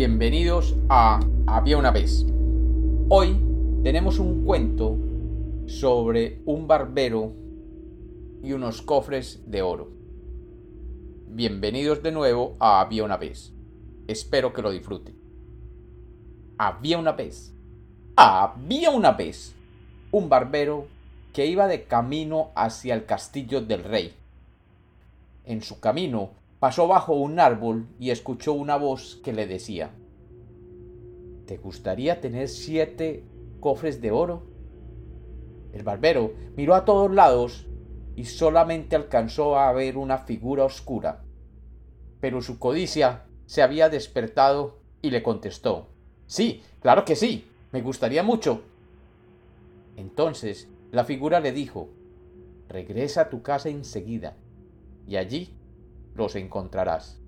bienvenidos a Había una vez. Hoy tenemos un cuento sobre un barbero y unos cofres de oro. Bienvenidos de nuevo a Había una vez. Espero que lo disfruten. Había una vez. Había una vez un barbero que iba de camino hacia el castillo del rey. En su camino pasó bajo un árbol y escuchó una voz que le decía ¿Te gustaría tener siete cofres de oro? El barbero miró a todos lados y solamente alcanzó a ver una figura oscura. Pero su codicia se había despertado y le contestó Sí, claro que sí, me gustaría mucho. Entonces la figura le dijo Regresa a tu casa enseguida y allí los encontrarás.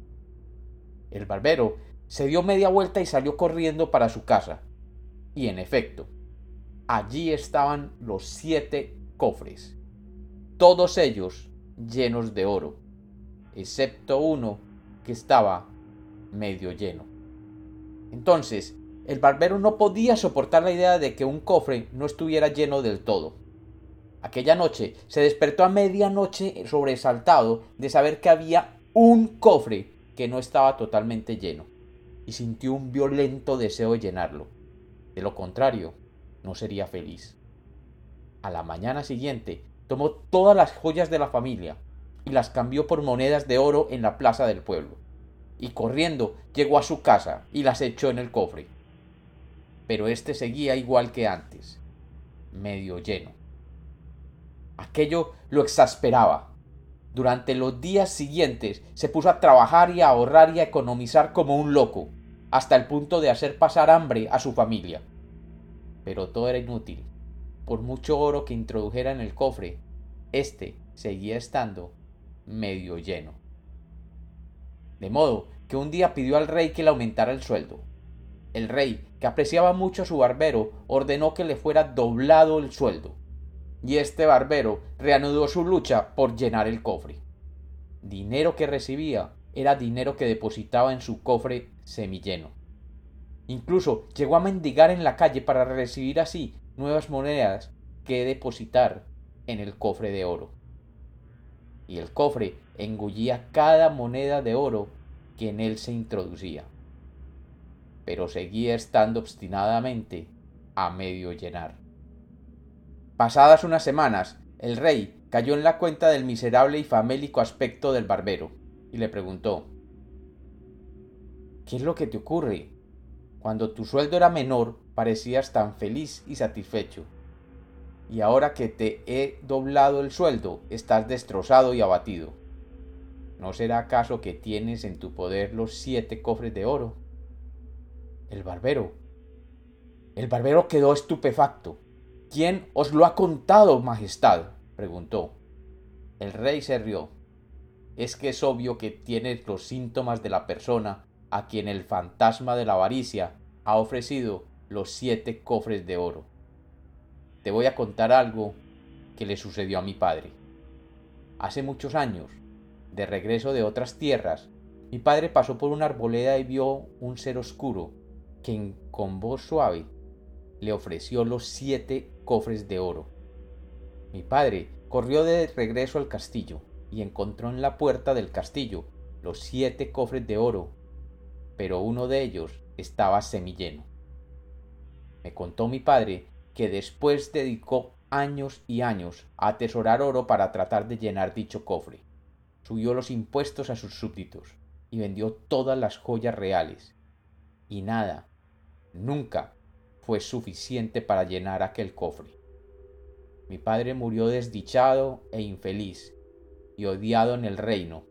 El barbero se dio media vuelta y salió corriendo para su casa. Y en efecto, allí estaban los siete cofres, todos ellos llenos de oro, excepto uno que estaba medio lleno. Entonces, el barbero no podía soportar la idea de que un cofre no estuviera lleno del todo. Aquella noche se despertó a medianoche sobresaltado de saber que había un cofre que no estaba totalmente lleno y sintió un violento deseo de llenarlo. De lo contrario, no sería feliz. A la mañana siguiente tomó todas las joyas de la familia y las cambió por monedas de oro en la plaza del pueblo, y corriendo llegó a su casa y las echó en el cofre. Pero éste seguía igual que antes, medio lleno. Aquello lo exasperaba. Durante los días siguientes se puso a trabajar y a ahorrar y a economizar como un loco, hasta el punto de hacer pasar hambre a su familia. Pero todo era inútil. Por mucho oro que introdujera en el cofre, éste seguía estando medio lleno. De modo que un día pidió al rey que le aumentara el sueldo. El rey, que apreciaba mucho a su barbero, ordenó que le fuera doblado el sueldo y este barbero reanudó su lucha por llenar el cofre. Dinero que recibía era dinero que depositaba en su cofre semilleno. Incluso llegó a mendigar en la calle para recibir así nuevas monedas que depositar en el cofre de oro. Y el cofre engullía cada moneda de oro que en él se introducía. Pero seguía estando obstinadamente a medio llenar. Pasadas unas semanas, el rey cayó en la cuenta del miserable y famélico aspecto del barbero, y le preguntó ¿Qué es lo que te ocurre? Cuando tu sueldo era menor, parecías tan feliz y satisfecho. Y ahora que te he doblado el sueldo, estás destrozado y abatido. ¿No será acaso que tienes en tu poder los siete cofres de oro? El barbero. El barbero quedó estupefacto ¿Quién os lo ha contado, Majestad? preguntó. El rey se rió. Es que es obvio que tienes los síntomas de la persona a quien el fantasma de la avaricia ha ofrecido los siete cofres de oro. Te voy a contar algo que le sucedió a mi padre. Hace muchos años, de regreso de otras tierras, mi padre pasó por una arboleda y vio un ser oscuro que con voz suave le ofreció los siete cofres de oro. Mi padre corrió de regreso al castillo y encontró en la puerta del castillo los siete cofres de oro, pero uno de ellos estaba semilleno. Me contó mi padre que después dedicó años y años a atesorar oro para tratar de llenar dicho cofre. Subió los impuestos a sus súbditos y vendió todas las joyas reales. Y nada, nunca fue suficiente para llenar aquel cofre. Mi padre murió desdichado e infeliz y odiado en el reino,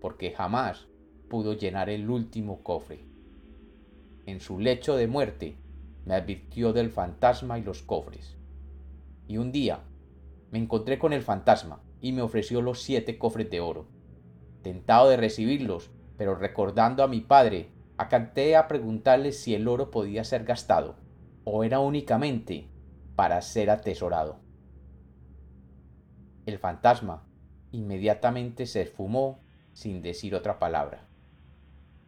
porque jamás pudo llenar el último cofre. En su lecho de muerte me advirtió del fantasma y los cofres. Y un día me encontré con el fantasma y me ofreció los siete cofres de oro. Tentado de recibirlos, pero recordando a mi padre, acanté a preguntarle si el oro podía ser gastado o era únicamente para ser atesorado. El fantasma inmediatamente se esfumó sin decir otra palabra.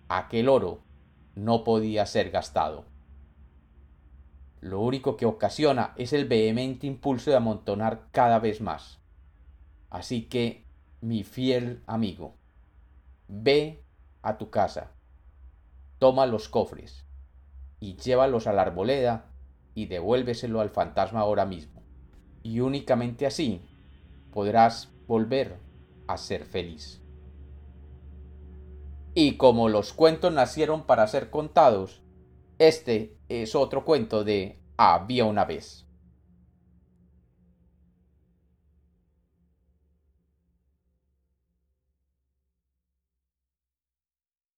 Aquel oro no podía ser gastado. Lo único que ocasiona es el vehemente impulso de amontonar cada vez más. Así que, mi fiel amigo, ve a tu casa, toma los cofres y llévalos a la arboleda y devuélveselo al fantasma ahora mismo. Y únicamente así podrás volver a ser feliz. Y como los cuentos nacieron para ser contados, este es otro cuento de Había una vez.